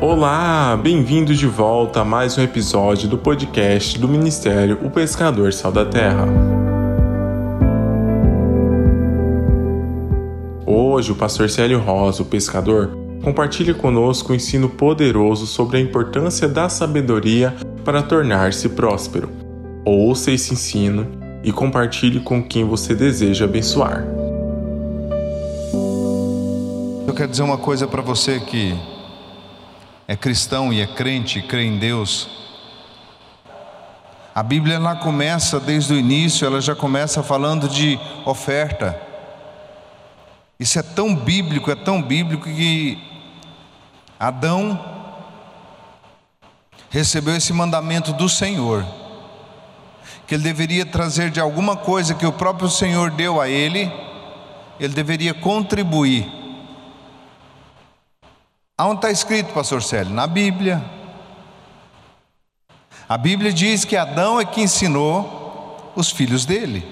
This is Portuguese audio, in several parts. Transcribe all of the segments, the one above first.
Olá, bem-vindo de volta a mais um episódio do podcast do Ministério O Pescador Sal da Terra. Hoje, o pastor Célio Rosa, o pescador, compartilha conosco um ensino poderoso sobre a importância da sabedoria para tornar-se próspero. Ouça esse ensino e compartilhe com quem você deseja abençoar. Eu quero dizer uma coisa para você que é cristão e é crente, crê em Deus. A Bíblia ela começa desde o início, ela já começa falando de oferta. Isso é tão bíblico, é tão bíblico que Adão recebeu esse mandamento do Senhor, que ele deveria trazer de alguma coisa que o próprio Senhor deu a ele, ele deveria contribuir Aonde está escrito, pastor Célio? Na Bíblia. A Bíblia diz que Adão é que ensinou os filhos dele.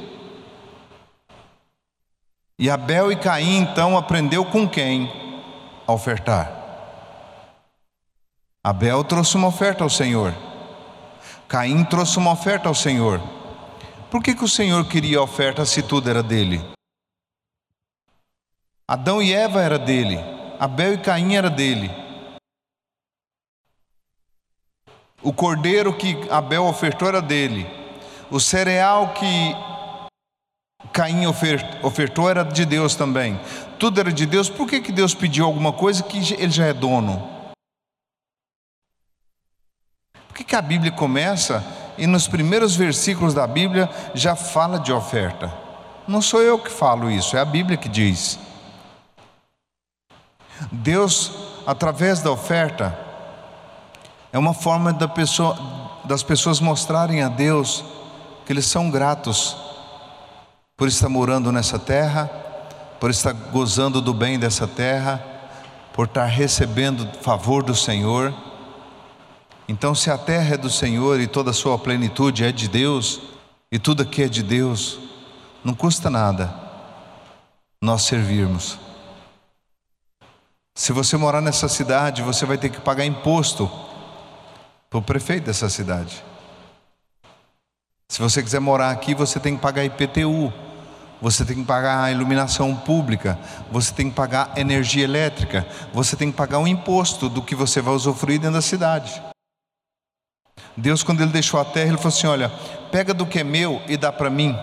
E Abel e Caim então aprendeu com quem? A ofertar. Abel trouxe uma oferta ao Senhor. Caim trouxe uma oferta ao Senhor. Por que, que o Senhor queria a oferta se tudo era dele? Adão e Eva era dele. Abel e Caim era dele. O cordeiro que Abel ofertou era dele. O cereal que Caim ofertou era de Deus também. Tudo era de Deus. Por que, que Deus pediu alguma coisa que ele já é dono? Por que, que a Bíblia começa e nos primeiros versículos da Bíblia já fala de oferta? Não sou eu que falo isso, é a Bíblia que diz. Deus, através da oferta, é uma forma da pessoa, das pessoas mostrarem a Deus que eles são gratos por estar morando nessa terra, por estar gozando do bem dessa terra, por estar recebendo favor do Senhor. Então, se a terra é do Senhor e toda a sua plenitude é de Deus, e tudo aqui é de Deus, não custa nada nós servirmos. Se você morar nessa cidade, você vai ter que pagar imposto para o prefeito dessa cidade. Se você quiser morar aqui, você tem que pagar IPTU, você tem que pagar a iluminação pública, você tem que pagar energia elétrica, você tem que pagar um imposto do que você vai usufruir dentro da cidade. Deus, quando Ele deixou a terra, Ele falou assim: Olha, pega do que é meu e dá para mim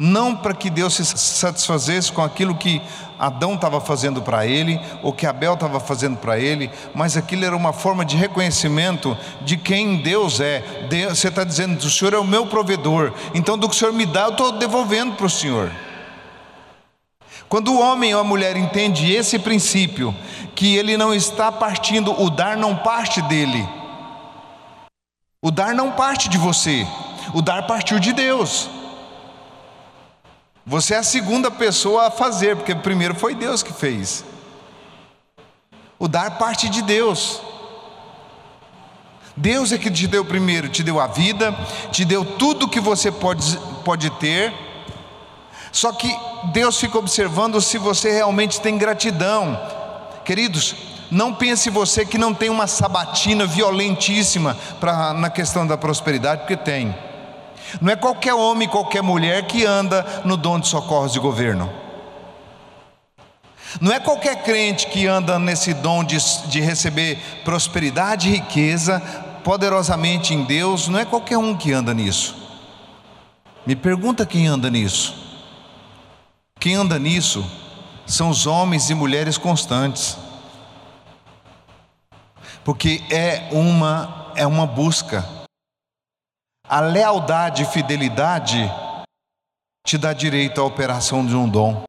não para que Deus se satisfazesse com aquilo que Adão estava fazendo para ele, ou que Abel estava fazendo para ele, mas aquilo era uma forma de reconhecimento de quem Deus é. Deus, você está dizendo, o Senhor é o meu provedor, então do que o Senhor me dá, eu estou devolvendo para o Senhor. Quando o homem ou a mulher entende esse princípio, que ele não está partindo, o dar não parte dele, o dar não parte de você, o dar partiu de Deus. Você é a segunda pessoa a fazer, porque primeiro foi Deus que fez. O dar parte de Deus. Deus é que te deu primeiro, te deu a vida, te deu tudo que você pode, pode ter. Só que Deus fica observando se você realmente tem gratidão. Queridos, não pense você que não tem uma sabatina violentíssima pra, na questão da prosperidade, porque tem. Não é qualquer homem, qualquer mulher que anda no dom de socorros de governo. Não é qualquer crente que anda nesse dom de, de receber prosperidade e riqueza poderosamente em Deus, não é qualquer um que anda nisso. Me pergunta quem anda nisso. Quem anda nisso são os homens e mulheres constantes. Porque é uma é uma busca a lealdade e fidelidade te dá direito à operação de um dom.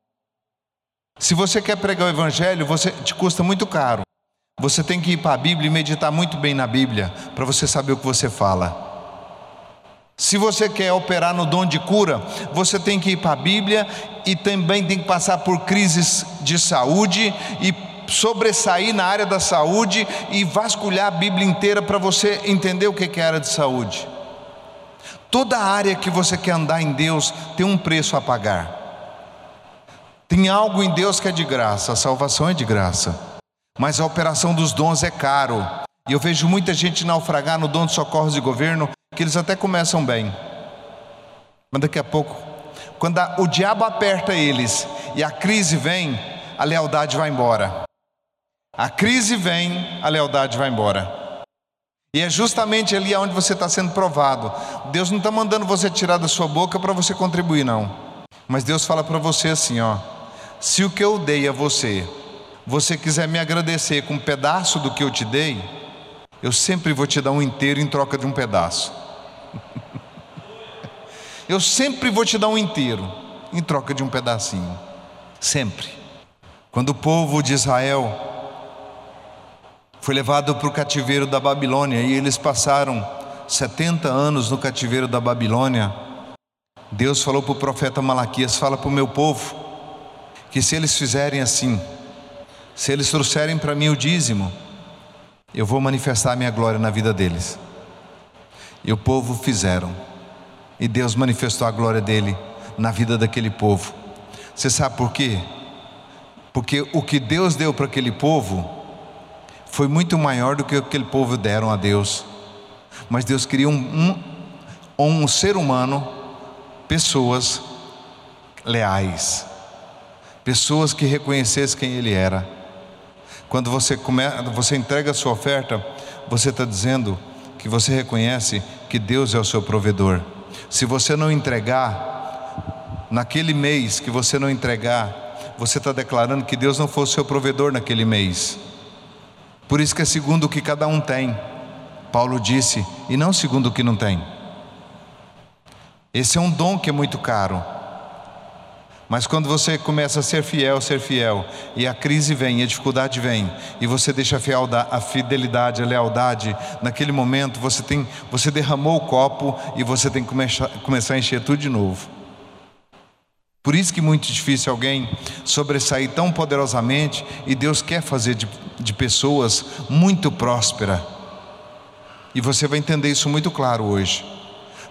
Se você quer pregar o evangelho, você te custa muito caro. Você tem que ir para a Bíblia e meditar muito bem na Bíblia para você saber o que você fala. Se você quer operar no dom de cura, você tem que ir para a Bíblia e também tem que passar por crises de saúde e sobressair na área da saúde e vasculhar a Bíblia inteira para você entender o que é área de saúde. Toda área que você quer andar em Deus tem um preço a pagar. Tem algo em Deus que é de graça, a salvação é de graça. Mas a operação dos dons é caro. E eu vejo muita gente naufragar no dom de socorros de governo, que eles até começam bem. Mas daqui a pouco, quando a, o diabo aperta eles e a crise vem, a lealdade vai embora. A crise vem, a lealdade vai embora. E é justamente ali onde você está sendo provado. Deus não está mandando você tirar da sua boca para você contribuir, não. Mas Deus fala para você assim: ó, se o que eu dei a você, você quiser me agradecer com um pedaço do que eu te dei, eu sempre vou te dar um inteiro em troca de um pedaço. eu sempre vou te dar um inteiro em troca de um pedacinho. Sempre. Quando o povo de Israel foi levado para o cativeiro da Babilônia e eles passaram 70 anos no cativeiro da Babilônia. Deus falou para o profeta Malaquias: Fala para o meu povo, que se eles fizerem assim, se eles trouxerem para mim o dízimo, eu vou manifestar a minha glória na vida deles. E o povo fizeram, e Deus manifestou a glória dele na vida daquele povo. Você sabe por quê? Porque o que Deus deu para aquele povo foi muito maior do que aquele povo deram a Deus. Mas Deus queria um, um, um ser humano, pessoas leais, pessoas que reconhecessem quem Ele era. Quando você, come, você entrega a sua oferta, você está dizendo que você reconhece que Deus é o seu provedor. Se você não entregar, naquele mês que você não entregar, você está declarando que Deus não foi o seu provedor naquele mês. Por isso que é segundo o que cada um tem. Paulo disse, e não segundo o que não tem. Esse é um dom que é muito caro. Mas quando você começa a ser fiel, ser fiel, e a crise vem, a dificuldade vem, e você deixa a fidelidade, a lealdade, naquele momento você tem, você derramou o copo e você tem que começar a encher tudo de novo. Por isso que é muito difícil alguém sobressair tão poderosamente e Deus quer fazer de, de pessoas muito próspera. E você vai entender isso muito claro hoje,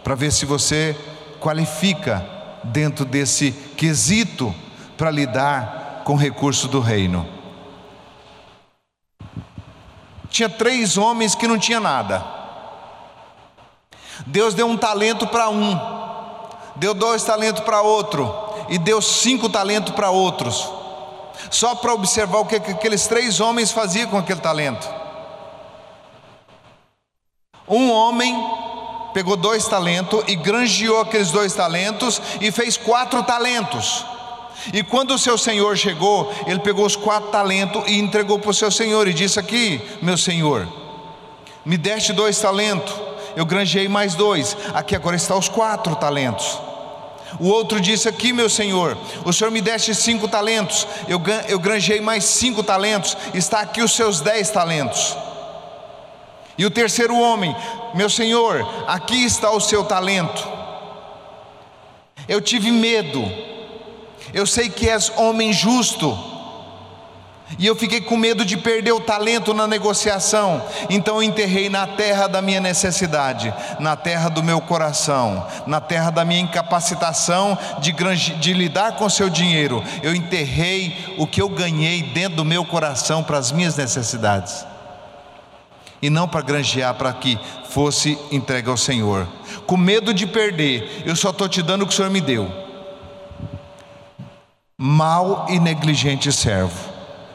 para ver se você qualifica dentro desse quesito para lidar com recursos do reino. Tinha três homens que não tinha nada. Deus deu um talento para um, deu dois talentos para outro e deu cinco talentos para outros, só para observar o que aqueles três homens faziam com aquele talento. Um homem pegou dois talentos e granjeou aqueles dois talentos e fez quatro talentos. E quando o seu senhor chegou, ele pegou os quatro talentos e entregou para o seu senhor e disse: Aqui, meu senhor, me deste dois talentos, eu granjei mais dois, aqui agora estão os quatro talentos. O outro disse aqui, meu senhor, o senhor me deste cinco talentos, eu, eu granjei mais cinco talentos, está aqui os seus dez talentos. E o terceiro homem, meu senhor, aqui está o seu talento. Eu tive medo, eu sei que és homem justo, e eu fiquei com medo de perder o talento na negociação. Então eu enterrei na terra da minha necessidade, na terra do meu coração, na terra da minha incapacitação de, de lidar com seu dinheiro. Eu enterrei o que eu ganhei dentro do meu coração para as minhas necessidades. E não para granjear para que fosse entregue ao Senhor. Com medo de perder, eu só estou te dando o que o Senhor me deu. Mal e negligente servo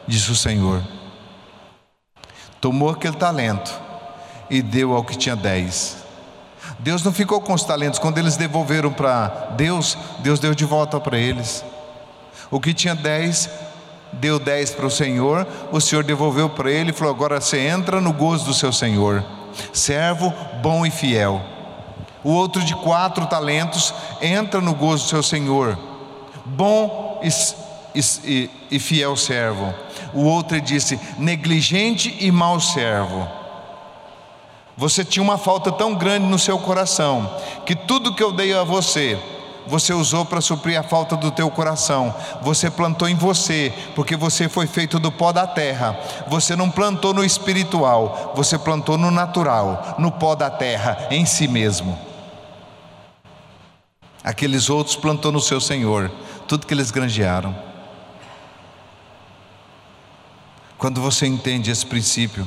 disse o Senhor. Tomou aquele talento e deu ao que tinha dez. Deus não ficou com os talentos, quando eles devolveram para Deus, Deus deu de volta para eles. O que tinha dez, deu dez para o Senhor, o Senhor devolveu para ele e falou: Agora você entra no gozo do seu Senhor, servo bom e fiel. O outro de quatro talentos entra no gozo do seu Senhor, bom e e, e fiel servo. O outro disse: negligente e mau servo. Você tinha uma falta tão grande no seu coração que tudo que eu dei a você, você usou para suprir a falta do teu coração. Você plantou em você, porque você foi feito do pó da terra. Você não plantou no espiritual, você plantou no natural, no pó da terra, em si mesmo. Aqueles outros plantou no seu Senhor, tudo que eles granjearam. Quando você entende esse princípio,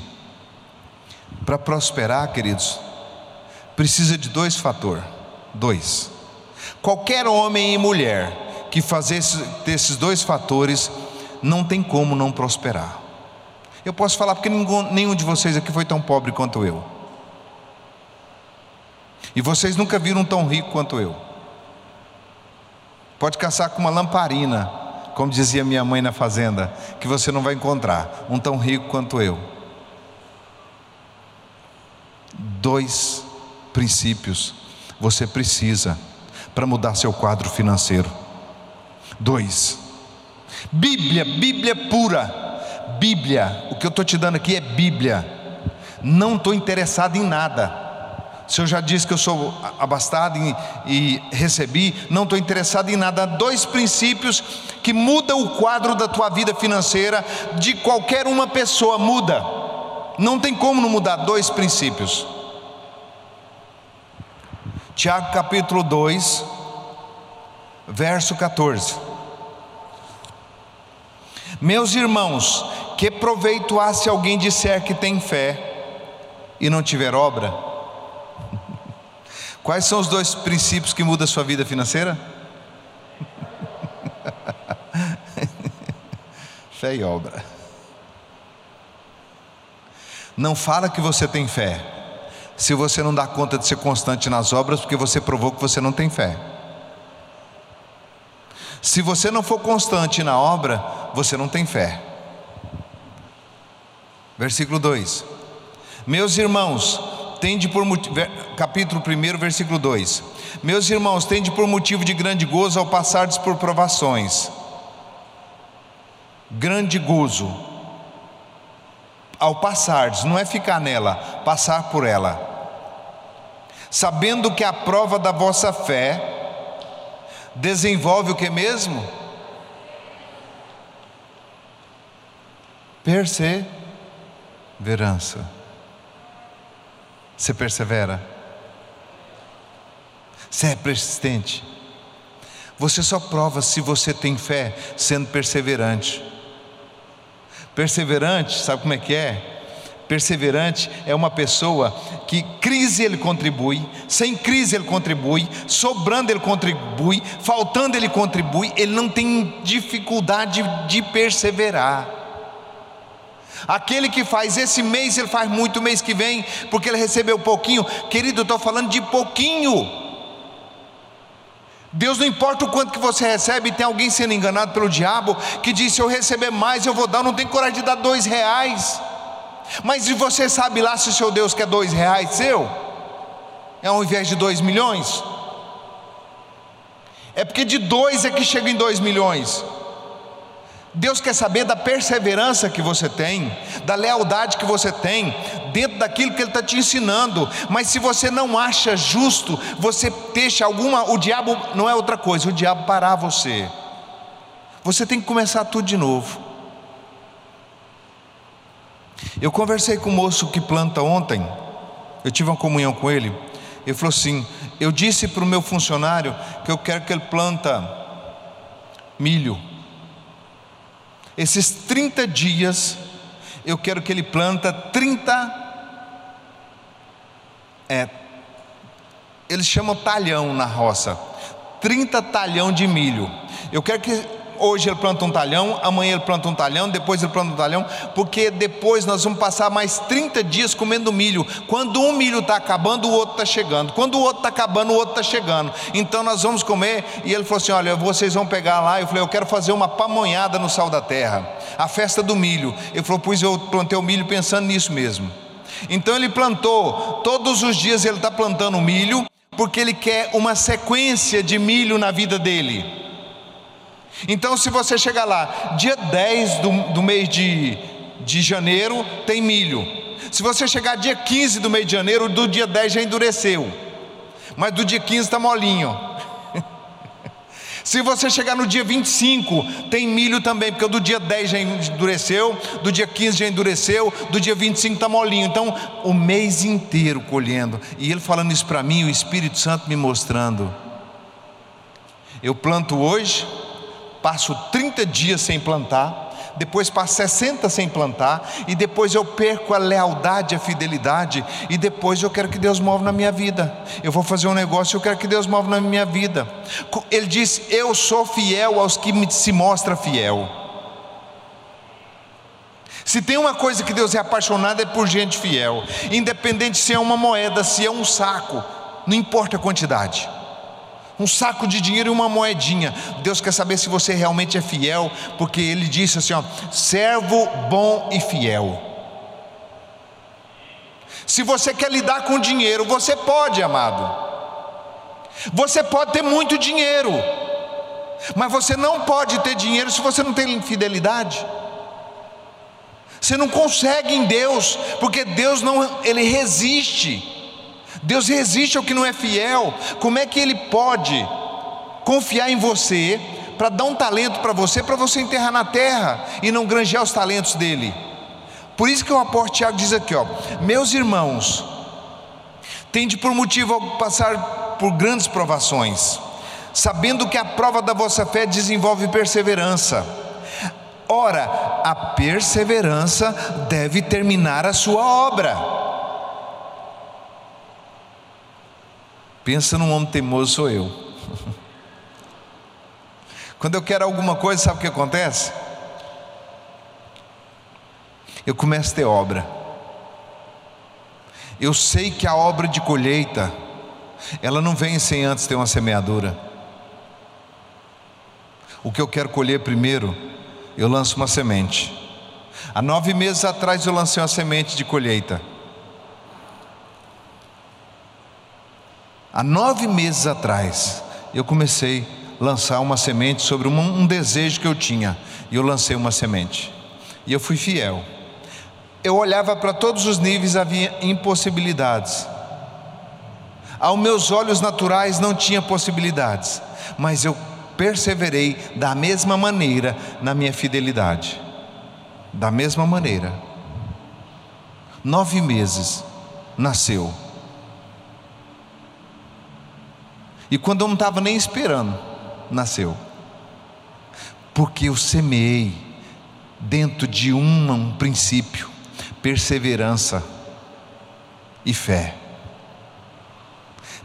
para prosperar, queridos, precisa de dois fatores. Dois. Qualquer homem e mulher que fazer esses dois fatores não tem como não prosperar. Eu posso falar porque nenhum de vocês aqui foi tão pobre quanto eu. E vocês nunca viram tão rico quanto eu. Pode caçar com uma lamparina, como dizia minha mãe na fazenda, que você não vai encontrar um tão rico quanto eu. Dois princípios você precisa para mudar seu quadro financeiro. Dois. Bíblia, Bíblia pura. Bíblia, o que eu estou te dando aqui é Bíblia. Não estou interessado em nada. Se eu já disse que eu sou abastado e, e recebi, não estou interessado em nada. Dois princípios que mudam o quadro da tua vida financeira de qualquer uma pessoa, muda. Não tem como não mudar dois princípios. Tiago capítulo 2, verso 14. Meus irmãos, que proveito há se alguém disser que tem fé e não tiver obra? Quais são os dois princípios que mudam a sua vida financeira? fé e obra. Não fala que você tem fé, se você não dá conta de ser constante nas obras, porque você provou que você não tem fé. Se você não for constante na obra, você não tem fé. Versículo 2: Meus irmãos, tende por capítulo 1, versículo 2: Meus irmãos, tende por motivo de grande gozo ao passardes por provações. Grande gozo ao passardes, não é ficar nela, passar por ela. Sabendo que a prova da vossa fé desenvolve o que mesmo? Perseverança. Você persevera? Você é persistente? Você só prova se você tem fé sendo perseverante. Perseverante, sabe como é que é? Perseverante é uma pessoa que crise ele contribui, sem crise ele contribui, sobrando ele contribui, faltando ele contribui, ele não tem dificuldade de perseverar. Aquele que faz esse mês, ele faz muito mês que vem, porque ele recebeu pouquinho. Querido, eu estou falando de pouquinho. Deus não importa o quanto que você recebe, tem alguém sendo enganado pelo diabo que diz: se eu receber mais, eu vou dar, não tenho coragem de dar dois reais. Mas e você sabe lá se o seu Deus quer dois reais seu? É ao invés de dois milhões? É porque de dois é que chega em dois milhões. Deus quer saber da perseverança que você tem, da lealdade que você tem, dentro daquilo que Ele está te ensinando. Mas se você não acha justo, você deixa alguma. O diabo não é outra coisa, o diabo parar você. Você tem que começar tudo de novo. Eu conversei com o moço que planta ontem, eu tive uma comunhão com ele. Ele falou assim: Eu disse para o meu funcionário que eu quero que ele planta milho. Esses 30 dias, eu quero que ele planta 30. É, eles chamam talhão na roça. 30 talhão de milho. Eu quero que hoje ele planta um talhão, amanhã ele planta um talhão, depois ele planta um talhão, porque depois nós vamos passar mais 30 dias comendo milho. Quando um milho está acabando, o outro está chegando. Quando o outro está acabando, o outro está chegando. Então nós vamos comer. E ele falou assim: Olha, vocês vão pegar lá. Eu falei: Eu quero fazer uma pamonhada no sal da terra, a festa do milho. Ele falou: Pois eu plantei o milho pensando nisso mesmo. Então ele plantou, todos os dias ele está plantando milho, porque ele quer uma sequência de milho na vida dele. Então, se você chegar lá, dia 10 do, do mês de, de janeiro, tem milho. Se você chegar dia 15 do mês de janeiro, do dia 10 já endureceu. Mas do dia 15 está molinho. Se você chegar no dia 25, tem milho também, porque do dia 10 já endureceu, do dia 15 já endureceu, do dia 25 está molinho. Então, o mês inteiro colhendo. E ele falando isso para mim, o Espírito Santo me mostrando. Eu planto hoje, passo 30 dias sem plantar, depois passo 60 sem plantar, e depois eu perco a lealdade, a fidelidade, e depois eu quero que Deus move na minha vida. Eu vou fazer um negócio, eu quero que Deus move na minha vida. Ele diz: Eu sou fiel aos que se mostra fiel. Se tem uma coisa que Deus é apaixonado é por gente fiel, independente se é uma moeda, se é um saco, não importa a quantidade um saco de dinheiro e uma moedinha. Deus quer saber se você realmente é fiel, porque Ele disse assim: ó, servo bom e fiel. Se você quer lidar com dinheiro, você pode, amado. Você pode ter muito dinheiro, mas você não pode ter dinheiro se você não tem fidelidade. Você não consegue em Deus, porque Deus não, ele resiste. Deus resiste ao que não é fiel. Como é que Ele pode confiar em você para dar um talento para você, para você enterrar na terra e não granjear os talentos dele? Por isso que o apóstolo Tiago diz aqui: ó, meus irmãos, tende por motivo passar por grandes provações, sabendo que a prova da vossa fé desenvolve perseverança. Ora, a perseverança deve terminar a sua obra Pensa num homem teimoso, sou eu. Quando eu quero alguma coisa, sabe o que acontece? Eu começo a ter obra. Eu sei que a obra de colheita, ela não vem sem antes ter uma semeadura. O que eu quero colher primeiro, eu lanço uma semente. Há nove meses atrás eu lancei uma semente de colheita. Há nove meses atrás, eu comecei a lançar uma semente sobre um, um desejo que eu tinha, e eu lancei uma semente, e eu fui fiel. Eu olhava para todos os níveis, havia impossibilidades. Aos meus olhos naturais não tinha possibilidades, mas eu perseverei da mesma maneira na minha fidelidade. Da mesma maneira. Nove meses nasceu E quando eu não estava nem esperando, nasceu. Porque eu semeei dentro de um, um princípio, perseverança e fé.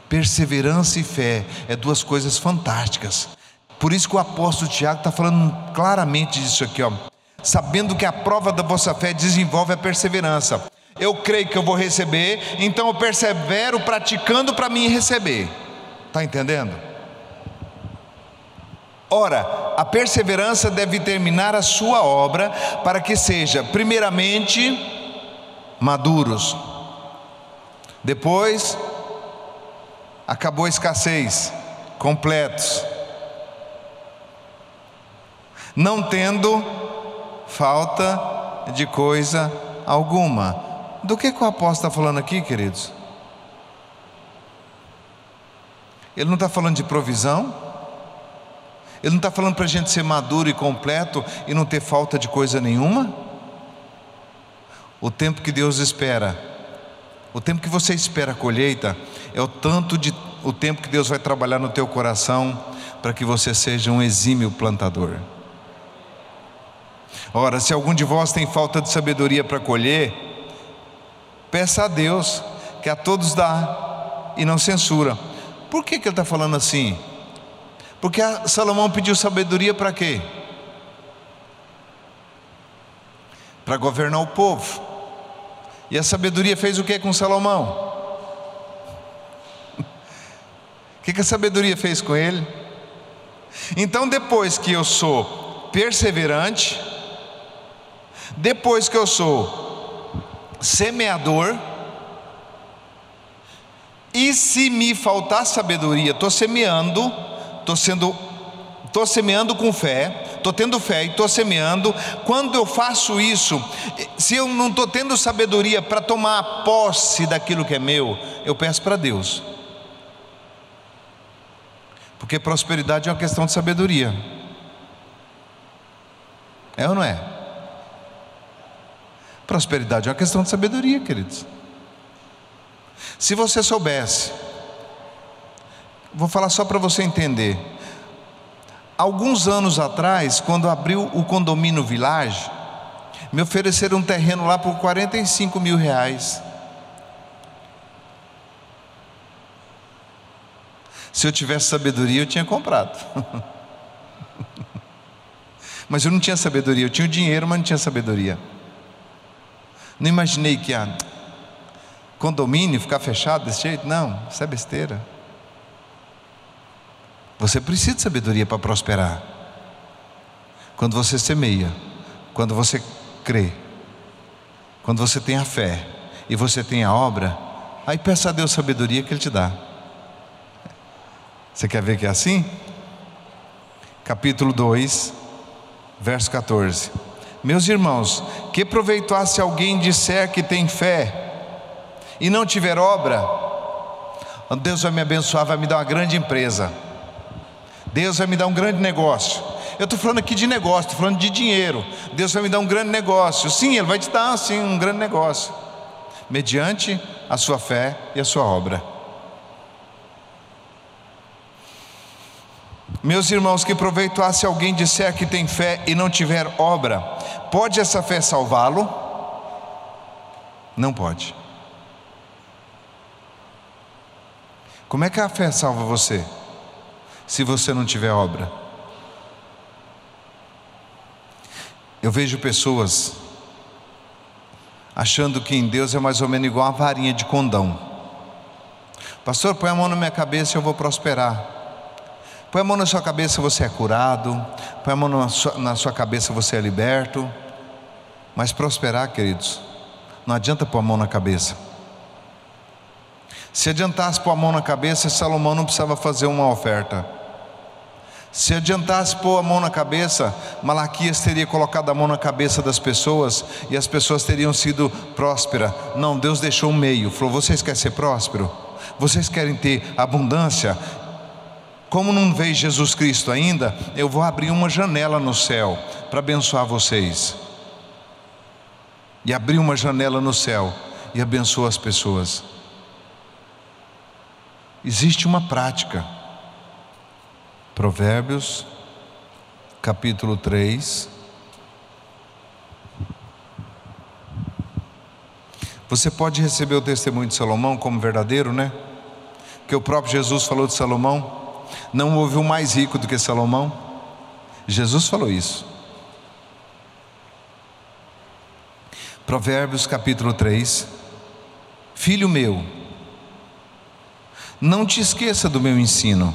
Perseverança e fé é duas coisas fantásticas. Por isso que o apóstolo Tiago está falando claramente disso aqui, ó. Sabendo que a prova da vossa fé desenvolve a perseverança. Eu creio que eu vou receber, então eu persevero praticando para mim receber. Está entendendo? Ora, a perseverança deve terminar a sua obra para que seja, primeiramente, maduros. Depois, acabou a escassez, completos. Não tendo falta de coisa alguma. Do que, que o apóstolo está falando aqui, queridos? Ele não está falando de provisão. Ele não está falando para a gente ser maduro e completo e não ter falta de coisa nenhuma. O tempo que Deus espera, o tempo que você espera a colheita, é o tanto de o tempo que Deus vai trabalhar no teu coração para que você seja um exímio plantador. Ora, se algum de vós tem falta de sabedoria para colher, peça a Deus, que a todos dá e não censura por que, que ele está falando assim? Porque Salomão pediu sabedoria para quê? Para governar o povo. E a sabedoria fez o que com Salomão? O que, que a sabedoria fez com ele? Então, depois que eu sou perseverante, depois que eu sou semeador, e se me faltar sabedoria, estou semeando, estou sendo, estou semeando com fé, estou tendo fé e estou semeando. Quando eu faço isso, se eu não estou tendo sabedoria para tomar posse daquilo que é meu, eu peço para Deus. Porque prosperidade é uma questão de sabedoria. É ou não é? Prosperidade é uma questão de sabedoria, queridos. Se você soubesse, vou falar só para você entender. Alguns anos atrás, quando abriu o condomínio Village, me ofereceram um terreno lá por 45 mil reais. Se eu tivesse sabedoria, eu tinha comprado. mas eu não tinha sabedoria, eu tinha o dinheiro, mas não tinha sabedoria. Não imaginei que a condomínio ficar fechado desse jeito, não, isso é besteira. Você precisa de sabedoria para prosperar. Quando você semeia, quando você crê, quando você tem a fé e você tem a obra, aí peça a Deus sabedoria que Ele te dá. Você quer ver que é assim? Capítulo 2, verso 14. Meus irmãos, que proveitoasse alguém disser que tem fé e não tiver obra, Deus vai me abençoar, vai me dar uma grande empresa. Deus vai me dar um grande negócio. Eu estou falando aqui de negócio, estou falando de dinheiro. Deus vai me dar um grande negócio. Sim, Ele vai te dar sim um grande negócio, mediante a sua fé e a sua obra. Meus irmãos, que proveito há se alguém disser que tem fé e não tiver obra? Pode essa fé salvá-lo? Não pode. Como é que a fé salva você? Se você não tiver obra. Eu vejo pessoas achando que em Deus é mais ou menos igual uma varinha de condão. Pastor, põe a mão na minha cabeça e eu vou prosperar. Põe a mão na sua cabeça, você é curado. Põe a mão na sua, na sua cabeça, você é liberto. Mas prosperar, queridos, não adianta pôr a mão na cabeça. Se adiantasse pôr a mão na cabeça, Salomão não precisava fazer uma oferta. Se adiantasse pôr a mão na cabeça, Malaquias teria colocado a mão na cabeça das pessoas e as pessoas teriam sido prósperas. Não, Deus deixou o meio. Falou: vocês querem ser próspero? Vocês querem ter abundância? Como não veio Jesus Cristo ainda, eu vou abrir uma janela no céu para abençoar vocês. E abrir uma janela no céu e abençoar as pessoas. Existe uma prática. Provérbios, capítulo 3. Você pode receber o testemunho de Salomão como verdadeiro, né? Que o próprio Jesus falou de Salomão. Não houve um mais rico do que Salomão. Jesus falou isso. Provérbios capítulo 3. Filho meu, não te esqueça do meu ensino,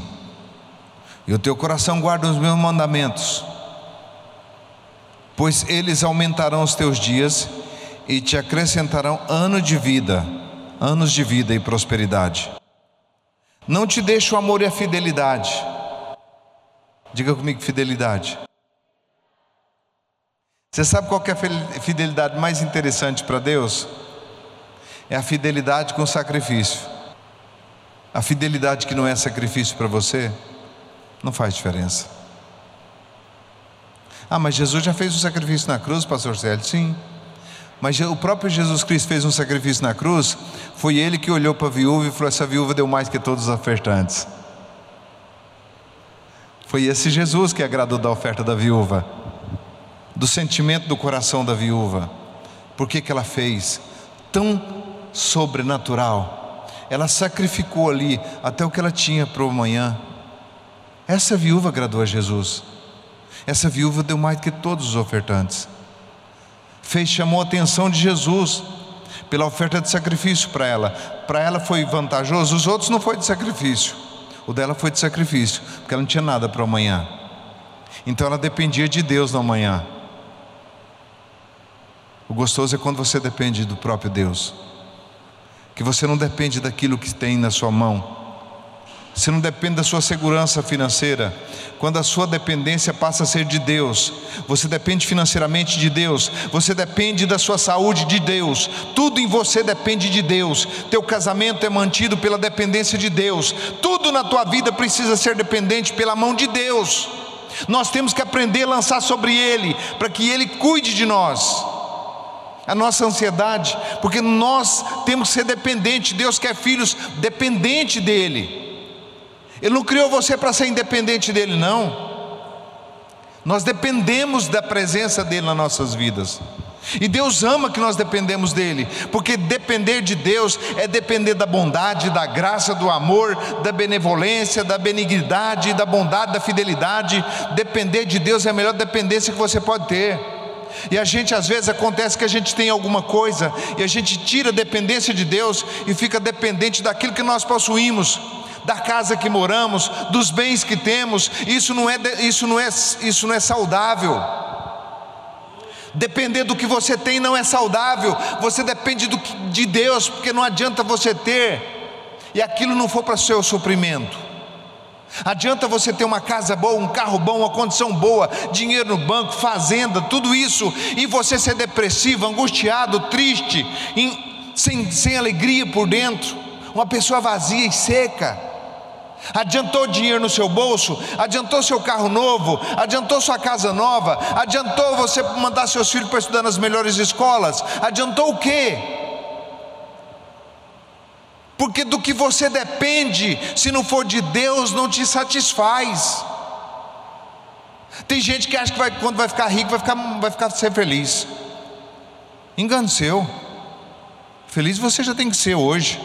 e o teu coração guarda os meus mandamentos, pois eles aumentarão os teus dias e te acrescentarão anos de vida, anos de vida e prosperidade. Não te deixa o amor e a fidelidade. Diga comigo, fidelidade. Você sabe qual é a fidelidade mais interessante para Deus? É a fidelidade com sacrifício. A fidelidade que não é sacrifício para você, não faz diferença. Ah, mas Jesus já fez o sacrifício na cruz, pastor Célio? Sim. Mas o próprio Jesus Cristo fez um sacrifício na cruz, foi ele que olhou para a viúva e falou: Essa viúva deu mais que todos os ofertantes. Foi esse Jesus que agradou da oferta da viúva, do sentimento do coração da viúva. Por que, que ela fez? Tão sobrenatural. Ela sacrificou ali até o que ela tinha para o amanhã. Essa viúva agradou a Jesus. Essa viúva deu mais que todos os ofertantes fez chamou a atenção de Jesus pela oferta de sacrifício para ela. Para ela foi vantajoso, os outros não foi de sacrifício. O dela foi de sacrifício, porque ela não tinha nada para amanhã. Então ela dependia de Deus no amanhã. O gostoso é quando você depende do próprio Deus. Que você não depende daquilo que tem na sua mão, você não depende da sua segurança financeira. Quando a sua dependência passa a ser de Deus, você depende financeiramente de Deus, você depende da sua saúde de Deus, tudo em você depende de Deus. Teu casamento é mantido pela dependência de Deus. Tudo na tua vida precisa ser dependente pela mão de Deus. Nós temos que aprender a lançar sobre ele, para que ele cuide de nós a nossa ansiedade, porque nós temos que ser dependentes. Deus quer filhos dependentes dele. Ele não criou você para ser independente dele, não. Nós dependemos da presença dele nas nossas vidas. E Deus ama que nós dependemos dele, porque depender de Deus é depender da bondade, da graça, do amor, da benevolência, da benignidade, da bondade, da fidelidade. Depender de Deus é a melhor dependência que você pode ter. E a gente às vezes acontece que a gente tem alguma coisa e a gente tira a dependência de Deus e fica dependente daquilo que nós possuímos, da casa que moramos, dos bens que temos. Isso não é isso não é isso não é saudável. Depender do que você tem não é saudável. Você depende do, de Deus, porque não adianta você ter e aquilo não for para seu suprimento. Adianta você ter uma casa boa, um carro bom, uma condição boa, dinheiro no banco, fazenda, tudo isso, e você ser depressivo, angustiado, triste, em, sem, sem alegria por dentro, uma pessoa vazia e seca. Adiantou dinheiro no seu bolso? Adiantou seu carro novo? Adiantou sua casa nova? Adiantou você mandar seus filhos para estudar nas melhores escolas? Adiantou o quê? Porque do que você depende, se não for de Deus, não te satisfaz. Tem gente que acha que vai, quando vai ficar rico vai ficar, vai ficar ser feliz. Engano seu. Feliz você já tem que ser hoje.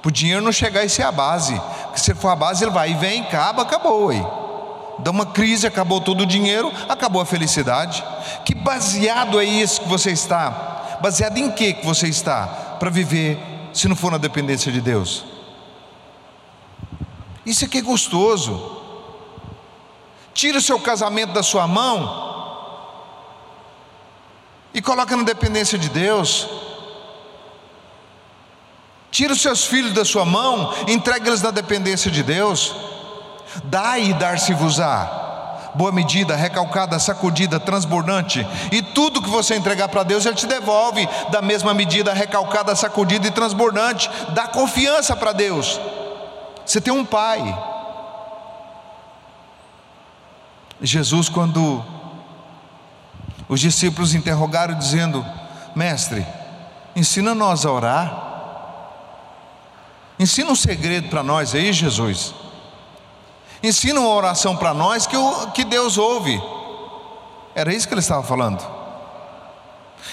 Para o dinheiro não chegar e ser a base. Porque se for a base, ele vai e vem, acaba, acabou aí. Dá uma crise, acabou todo o dinheiro, acabou a felicidade. Que baseado é isso que você está? Baseado em que que você está para viver se não for na dependência de Deus? Isso aqui é gostoso. Tira o seu casamento da sua mão e coloca na dependência de Deus. Tira os seus filhos da sua mão, entregue-los na dependência de Deus. Dai e dar-se-vos-á. Boa medida, recalcada, sacudida, transbordante. E tudo que você entregar para Deus, Ele te devolve da mesma medida, recalcada, sacudida e transbordante. Dá confiança para Deus. Você tem um pai. Jesus, quando os discípulos interrogaram, dizendo: Mestre, ensina nós a orar. Ensina um segredo para nós aí, Jesus. Ensina uma oração para nós que, o, que Deus ouve. Era isso que ele estava falando.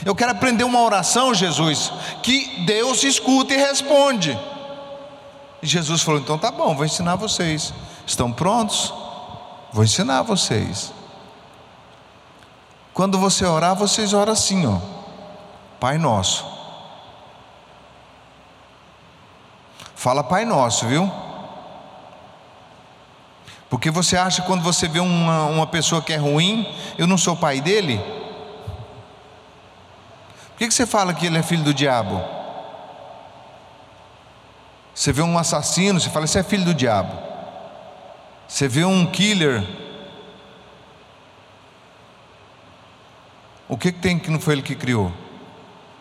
Eu quero aprender uma oração, Jesus, que Deus escuta e responde. E Jesus falou: então tá bom, vou ensinar vocês. Estão prontos? Vou ensinar vocês. Quando você orar, vocês oram assim, ó. Pai nosso Fala Pai Nosso, viu? Porque você acha quando você vê uma, uma pessoa que é ruim, eu não sou pai dele? Por que, que você fala que ele é filho do diabo? Você vê um assassino, você fala, esse é filho do diabo. Você vê um killer. O que, que tem que não foi ele que criou?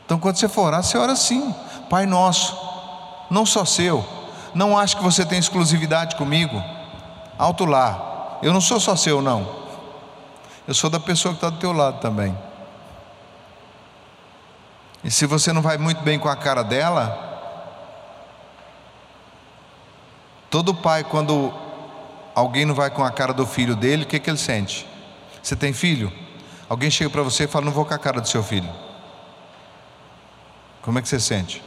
Então quando você for orar, você ora assim, Pai Nosso não só seu. Não acho que você tem exclusividade comigo. Alto lá. Eu não sou só seu, não. Eu sou da pessoa que está do teu lado também. E se você não vai muito bem com a cara dela, todo pai, quando alguém não vai com a cara do filho dele, o que, que ele sente? Você tem filho? Alguém chega para você e fala: Não vou com a cara do seu filho. Como é que você sente?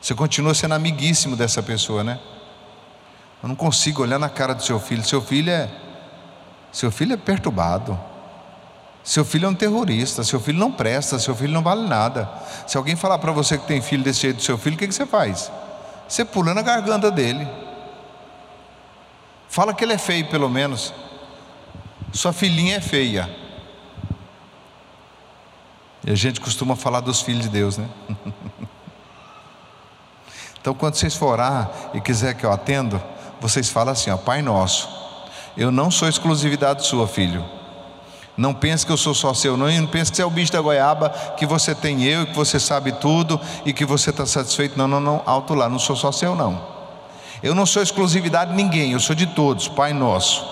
Você continua sendo amiguíssimo dessa pessoa, né? Eu não consigo olhar na cara do seu filho. Seu filho é seu filho é perturbado. Seu filho é um terrorista, seu filho não presta, seu filho não vale nada. Se alguém falar para você que tem filho desse jeito do seu filho, o que, que você faz? Você pula na garganta dele. Fala que ele é feio, pelo menos. Sua filhinha é feia. E a gente costuma falar dos filhos de Deus, né? Então, quando vocês for orar e quiser que eu atendo, vocês falam assim: ó, Pai Nosso, eu não sou exclusividade sua, filho. Não pense que eu sou só seu, não, não pense que você é o bicho da goiaba, que você tem eu, que você sabe tudo e que você está satisfeito. Não, não, não, alto lá, não sou só seu, não. Eu não sou exclusividade de ninguém, eu sou de todos, Pai Nosso.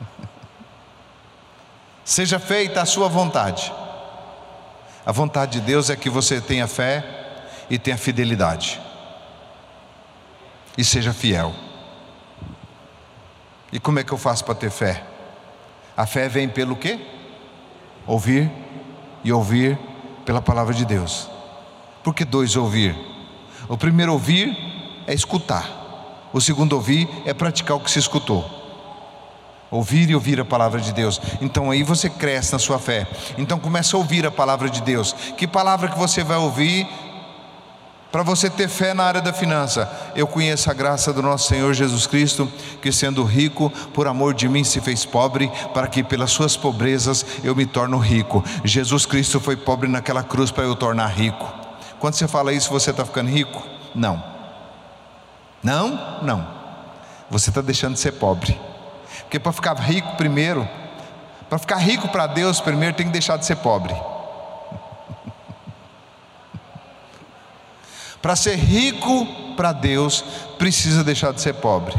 Seja feita a sua vontade. A vontade de Deus é que você tenha fé e tenha fidelidade. E seja fiel. E como é que eu faço para ter fé? A fé vem pelo quê? Ouvir e ouvir pela palavra de Deus. Por que dois ouvir? O primeiro ouvir é escutar. O segundo ouvir é praticar o que se escutou. Ouvir e ouvir a palavra de Deus. Então aí você cresce na sua fé. Então começa a ouvir a palavra de Deus. Que palavra que você vai ouvir para você ter fé na área da finança. Eu conheço a graça do nosso Senhor Jesus Cristo, que sendo rico, por amor de mim se fez pobre, para que pelas suas pobrezas eu me torno rico. Jesus Cristo foi pobre naquela cruz para eu tornar rico. Quando você fala isso, você está ficando rico? Não. Não, não. Você está deixando de ser pobre. Porque para ficar rico primeiro, para ficar rico para Deus primeiro, tem que deixar de ser pobre. Para ser rico para Deus, precisa deixar de ser pobre.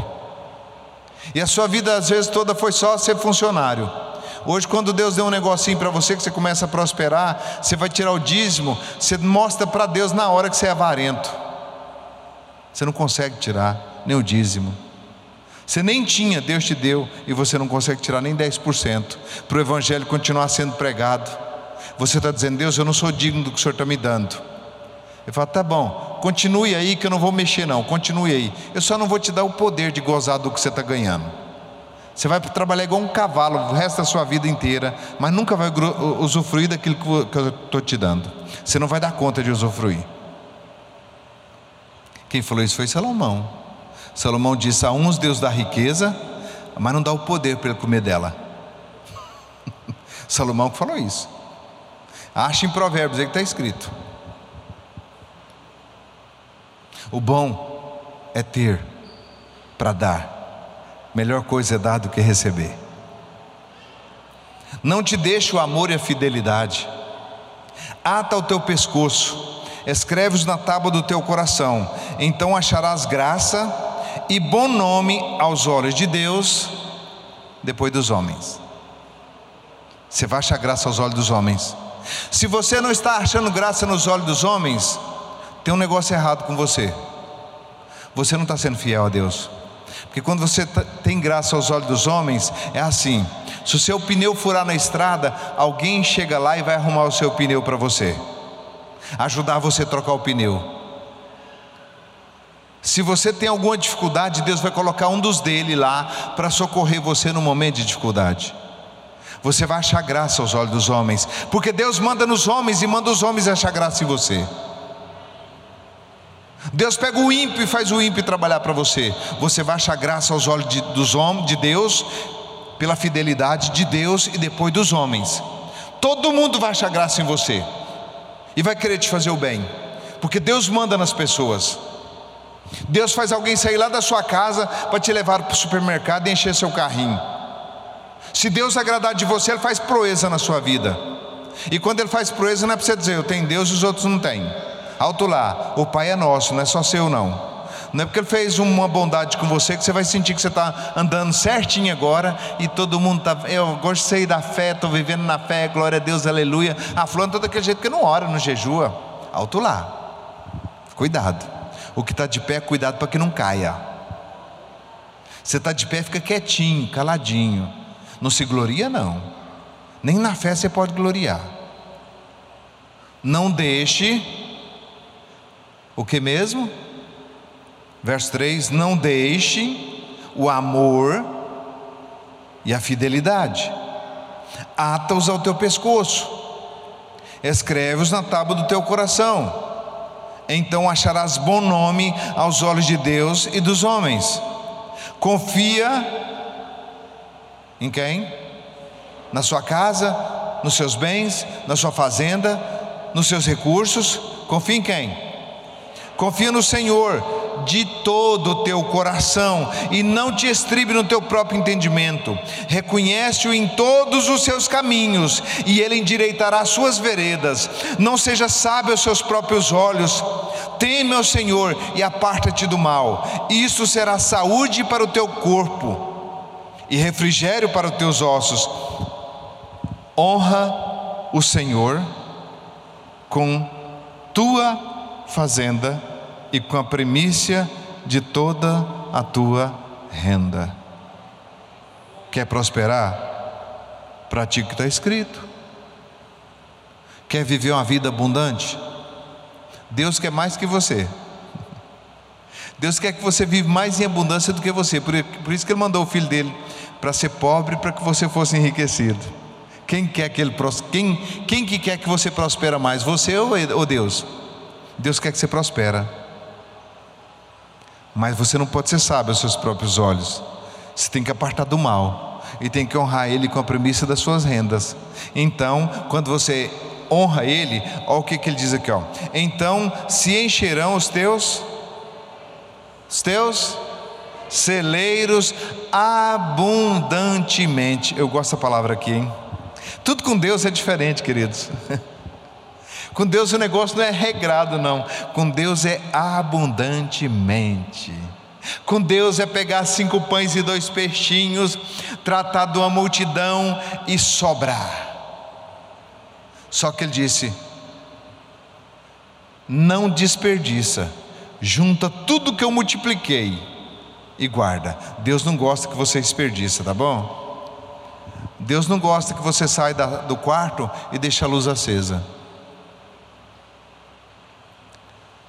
E a sua vida às vezes toda foi só ser funcionário. Hoje, quando Deus deu um negocinho para você que você começa a prosperar, você vai tirar o dízimo, você mostra para Deus na hora que você é avarento. Você não consegue tirar nem o dízimo. Você nem tinha, Deus te deu, e você não consegue tirar nem 10% para o Evangelho continuar sendo pregado. Você está dizendo, Deus, eu não sou digno do que o Senhor está me dando. Ele fala, tá bom, continue aí que eu não vou mexer, não, continue aí. Eu só não vou te dar o poder de gozar do que você está ganhando. Você vai trabalhar igual um cavalo o resto da sua vida inteira, mas nunca vai usufruir daquilo que eu estou te dando. Você não vai dar conta de usufruir. Quem falou isso foi Salomão. Salomão disse: A uns Deus dá riqueza, mas não dá o poder para ele comer dela. Salomão que falou isso. Acha em Provérbios aí que está escrito. O bom é ter para dar. Melhor coisa é dar do que receber. Não te deixe o amor e a fidelidade. Ata o teu pescoço, escreve-os na tábua do teu coração. Então acharás graça e bom nome aos olhos de Deus, depois dos homens. Você vai achar graça aos olhos dos homens. Se você não está achando graça nos olhos dos homens, tem um negócio errado com você. Você não está sendo fiel a Deus. Porque quando você tá, tem graça aos olhos dos homens, é assim: se o seu pneu furar na estrada, alguém chega lá e vai arrumar o seu pneu para você, ajudar você a trocar o pneu. Se você tem alguma dificuldade, Deus vai colocar um dos dele lá para socorrer você no momento de dificuldade. Você vai achar graça aos olhos dos homens, porque Deus manda nos homens e manda os homens achar graça em você. Deus pega o ímpio e faz o ímpio trabalhar para você. Você vai achar graça aos olhos de, dos homens, de Deus, pela fidelidade de Deus e depois dos homens. Todo mundo vai achar graça em você e vai querer te fazer o bem, porque Deus manda nas pessoas. Deus faz alguém sair lá da sua casa para te levar para o supermercado e encher seu carrinho. Se Deus agradar de você, Ele faz proeza na sua vida. E quando Ele faz proeza, não é para você dizer, eu tenho Deus e os outros não têm. Alto lá, o Pai é nosso, não é só seu não. Não é porque ele fez uma bondade com você que você vai sentir que você está andando certinho agora e todo mundo está. Eu gostei da fé, estou vivendo na fé, glória a Deus, aleluia. A fulano todo aquele jeito que não ora, não jejua. Alto lá. Cuidado. O que está de pé, cuidado para que não caia. Você está de pé, fica quietinho, caladinho. Não se gloria, não. Nem na fé você pode gloriar. Não deixe o que mesmo? Verso 3: Não deixe o amor e a fidelidade, ata-os ao teu pescoço, escreve-os na tábua do teu coração, então acharás bom nome aos olhos de Deus e dos homens. Confia em quem? Na sua casa, nos seus bens, na sua fazenda, nos seus recursos. Confia em quem? Confia no Senhor de todo o teu coração e não te estribe no teu próprio entendimento. Reconhece-o em todos os seus caminhos e ele endireitará as suas veredas. Não seja sábio aos seus próprios olhos. Teme ao Senhor e aparta-te do mal. Isso será saúde para o teu corpo e refrigério para os teus ossos. Honra o Senhor com tua fazenda e com a primícia de toda a tua renda. Quer prosperar? Pratique o que está escrito. Quer viver uma vida abundante? Deus quer mais que você. Deus quer que você viva mais em abundância do que você. Por, isso que Ele mandou o filho dele para ser pobre, para que você fosse enriquecido. Quem quer que ele quem, quem que quer que você prospere mais? Você ou, ou Deus? Deus quer que você prospere. Mas você não pode ser sábio aos seus próprios olhos. Você tem que apartar do mal e tem que honrar Ele com a premissa das suas rendas. Então, quando você honra Ele, olha o que, que ele diz aqui, ó. Então se encherão os teus, os teus celeiros abundantemente. Eu gosto da palavra aqui, hein? Tudo com Deus é diferente, queridos. Com Deus o negócio não é regrado, não. Com Deus é abundantemente. Com Deus é pegar cinco pães e dois peixinhos, tratar de uma multidão e sobrar. Só que ele disse: não desperdiça, junta tudo que eu multipliquei e guarda. Deus não gosta que você desperdiça, tá bom? Deus não gosta que você saia do quarto e deixe a luz acesa.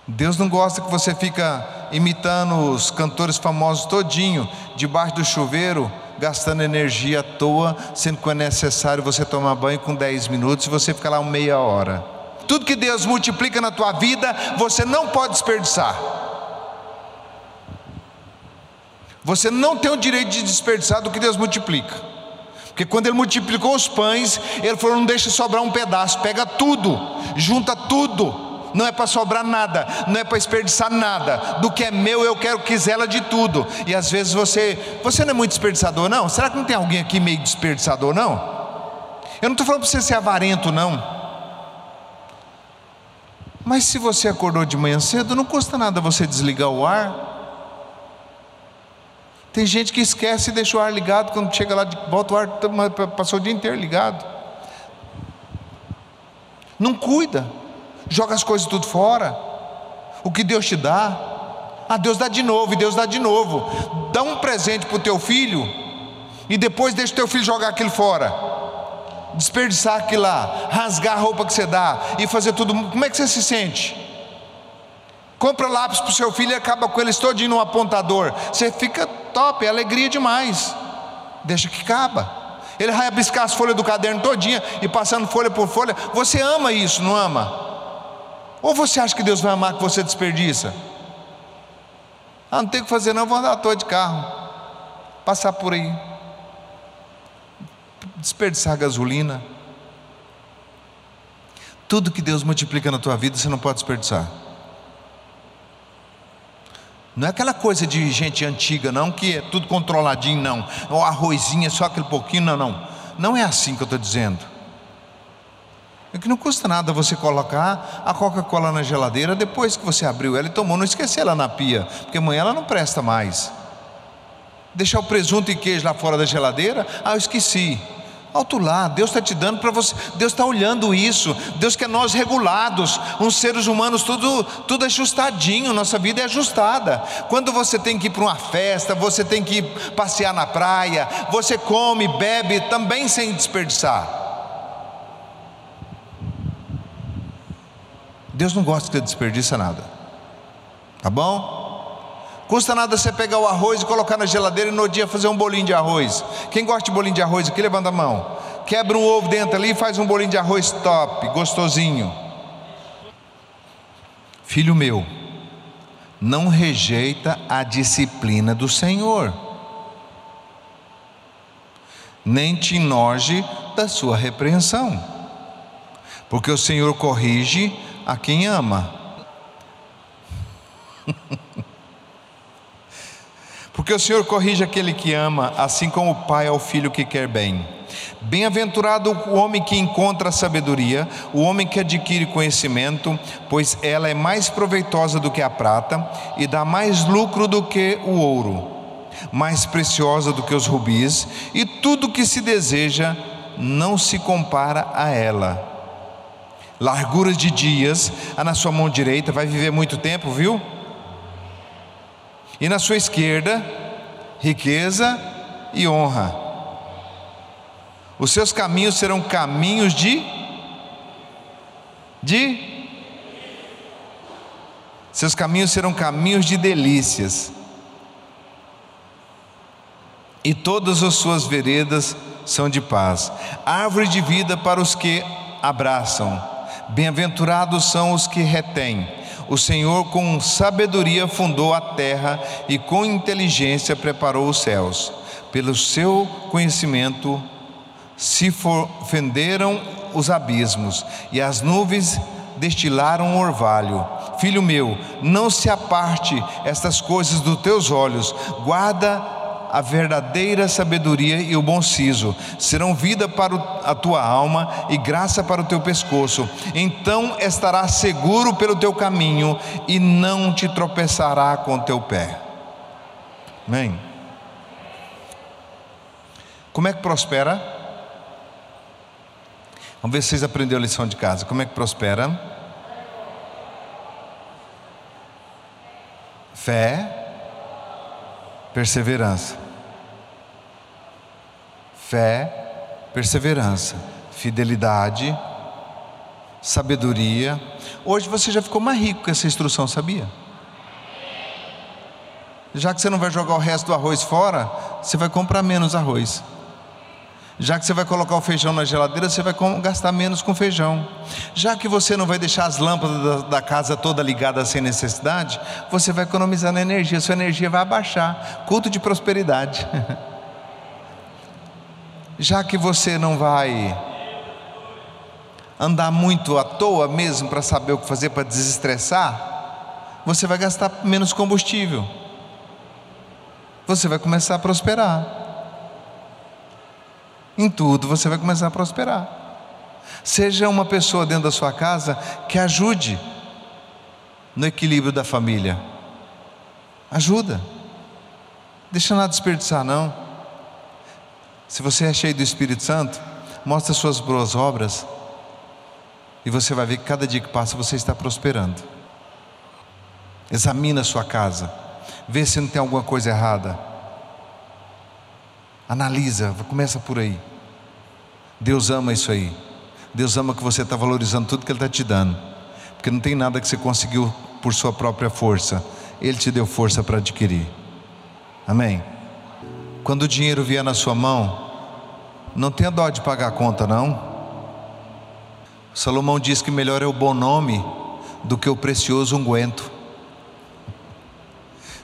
Deus não gosta que você fica imitando os cantores famosos todinho, debaixo do chuveiro, gastando energia à toa, sendo que é necessário você tomar banho com 10 minutos e você fica lá uma meia hora. Tudo que Deus multiplica na tua vida, você não pode desperdiçar. Você não tem o direito de desperdiçar do que Deus multiplica. Porque quando ele multiplicou os pães, ele falou: não deixa sobrar um pedaço, pega tudo, junta tudo não é para sobrar nada, não é para desperdiçar nada. Do que é meu, eu quero quisela de tudo. E às vezes você, você não é muito desperdiçador, não? Será que não tem alguém aqui meio desperdiçador, não? Eu não estou falando para você ser avarento, não. Mas se você acordou de manhã cedo, não custa nada você desligar o ar. Tem gente que esquece e deixa o ar ligado, quando chega lá de volta o ar passou o dia inteiro ligado. Não cuida joga as coisas tudo fora. O que Deus te dá, ah, Deus dá de novo, e Deus dá de novo. Dá um presente para o teu filho, e depois deixa o teu filho jogar aquilo fora, desperdiçar aquilo lá, rasgar a roupa que você dá, e fazer tudo. Como é que você se sente? Compra lápis para o seu filho e acaba com eles todinho no apontador. Você fica top, é alegria demais. Deixa que acaba. Ele vai abiscar as folhas do caderno todinha e passando folha por folha. Você ama isso, não ama? Ou você acha que Deus vai amar que você desperdiça? Ah, não tem o que fazer, não, vou andar à toa de carro, passar por aí, desperdiçar gasolina. Tudo que Deus multiplica na tua vida, você não pode desperdiçar. Não é aquela coisa de gente antiga, não, que é tudo controladinho, não. O arrozinho é só aquele pouquinho, não, não. Não é assim que eu estou dizendo. É que não custa nada você colocar a Coca-Cola na geladeira depois que você abriu ela e tomou, não esquecer ela na pia, porque amanhã ela não presta mais. Deixar o presunto e queijo lá fora da geladeira, ah, eu esqueci. Alto lá, Deus está te dando para você, Deus está olhando isso, Deus quer nós regulados, uns seres humanos tudo, tudo ajustadinho, nossa vida é ajustada. Quando você tem que ir para uma festa, você tem que passear na praia, você come, bebe também sem desperdiçar. Deus não gosta que desperdiça nada. Tá bom? Custa nada você pegar o arroz e colocar na geladeira e no dia fazer um bolinho de arroz. Quem gosta de bolinho de arroz aqui, levanta a mão. Quebra um ovo dentro ali e faz um bolinho de arroz top, gostosinho. Filho meu, não rejeita a disciplina do Senhor, nem te enoje da sua repreensão, porque o Senhor corrige a quem ama. Porque o Senhor corrige aquele que ama, assim como o pai ao filho que quer bem. Bem-aventurado o homem que encontra sabedoria, o homem que adquire conhecimento, pois ela é mais proveitosa do que a prata e dá mais lucro do que o ouro, mais preciosa do que os rubis, e tudo que se deseja não se compara a ela larguras de dias, a na sua mão direita, vai viver muito tempo, viu? E na sua esquerda, riqueza e honra. Os seus caminhos serão caminhos de de seus caminhos serão caminhos de delícias. E todas as suas veredas são de paz. Árvore de vida para os que abraçam. Bem-aventurados são os que retêm. O Senhor com sabedoria fundou a terra e com inteligência preparou os céus. Pelo seu conhecimento se fenderam os abismos e as nuvens destilaram orvalho. Filho meu, não se aparte estas coisas dos teus olhos, guarda a verdadeira sabedoria e o bom siso, serão vida para a tua alma e graça para o teu pescoço. Então estarás seguro pelo teu caminho e não te tropeçará com o teu pé. Amém. Como é que prospera? Vamos ver se vocês aprenderam a lição de casa. Como é que prospera? Fé, perseverança. Fé, perseverança, fidelidade, sabedoria. Hoje você já ficou mais rico com essa instrução, sabia? Já que você não vai jogar o resto do arroz fora, você vai comprar menos arroz. Já que você vai colocar o feijão na geladeira, você vai gastar menos com feijão. Já que você não vai deixar as lâmpadas da, casa toda ligadas sem necessidade, você vai economizar na energia, sua energia vai abaixar. Culto de prosperidade. Já que você não vai andar muito à toa mesmo para saber o que fazer para desestressar, você vai gastar menos combustível. Você vai começar a prosperar em tudo você vai começar a prosperar. Seja uma pessoa dentro da sua casa que ajude no equilíbrio da família. Ajuda. Deixa nada desperdiçar, não. Se você é cheio do Espírito Santo, mostre as suas boas obras e você vai ver que cada dia que passa você está prosperando. Examina a sua casa, vê se não tem alguma coisa errada. Analisa, começa por aí. Deus ama isso aí. Deus ama que você está valorizando tudo que Ele está te dando. Porque não tem nada que você conseguiu por sua própria força. Ele te deu força para adquirir. Amém? Quando o dinheiro vier na sua mão, não tenha dó de pagar a conta, não. Salomão diz que melhor é o bom nome do que o precioso unguento.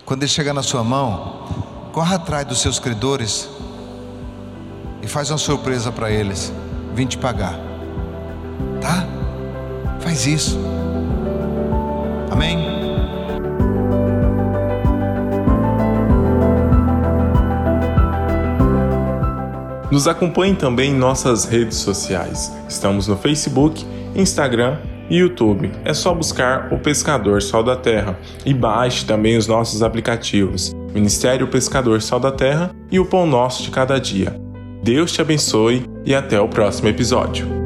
Quando ele chegar na sua mão, corra atrás dos seus credores e faz uma surpresa para eles. Vim te pagar. Tá? Faz isso. Amém? Nos acompanhe também em nossas redes sociais. Estamos no Facebook, Instagram e YouTube. É só buscar o Pescador Sal da Terra e baixe também os nossos aplicativos Ministério Pescador Sal da Terra e o Pão Nosso de Cada Dia. Deus te abençoe e até o próximo episódio.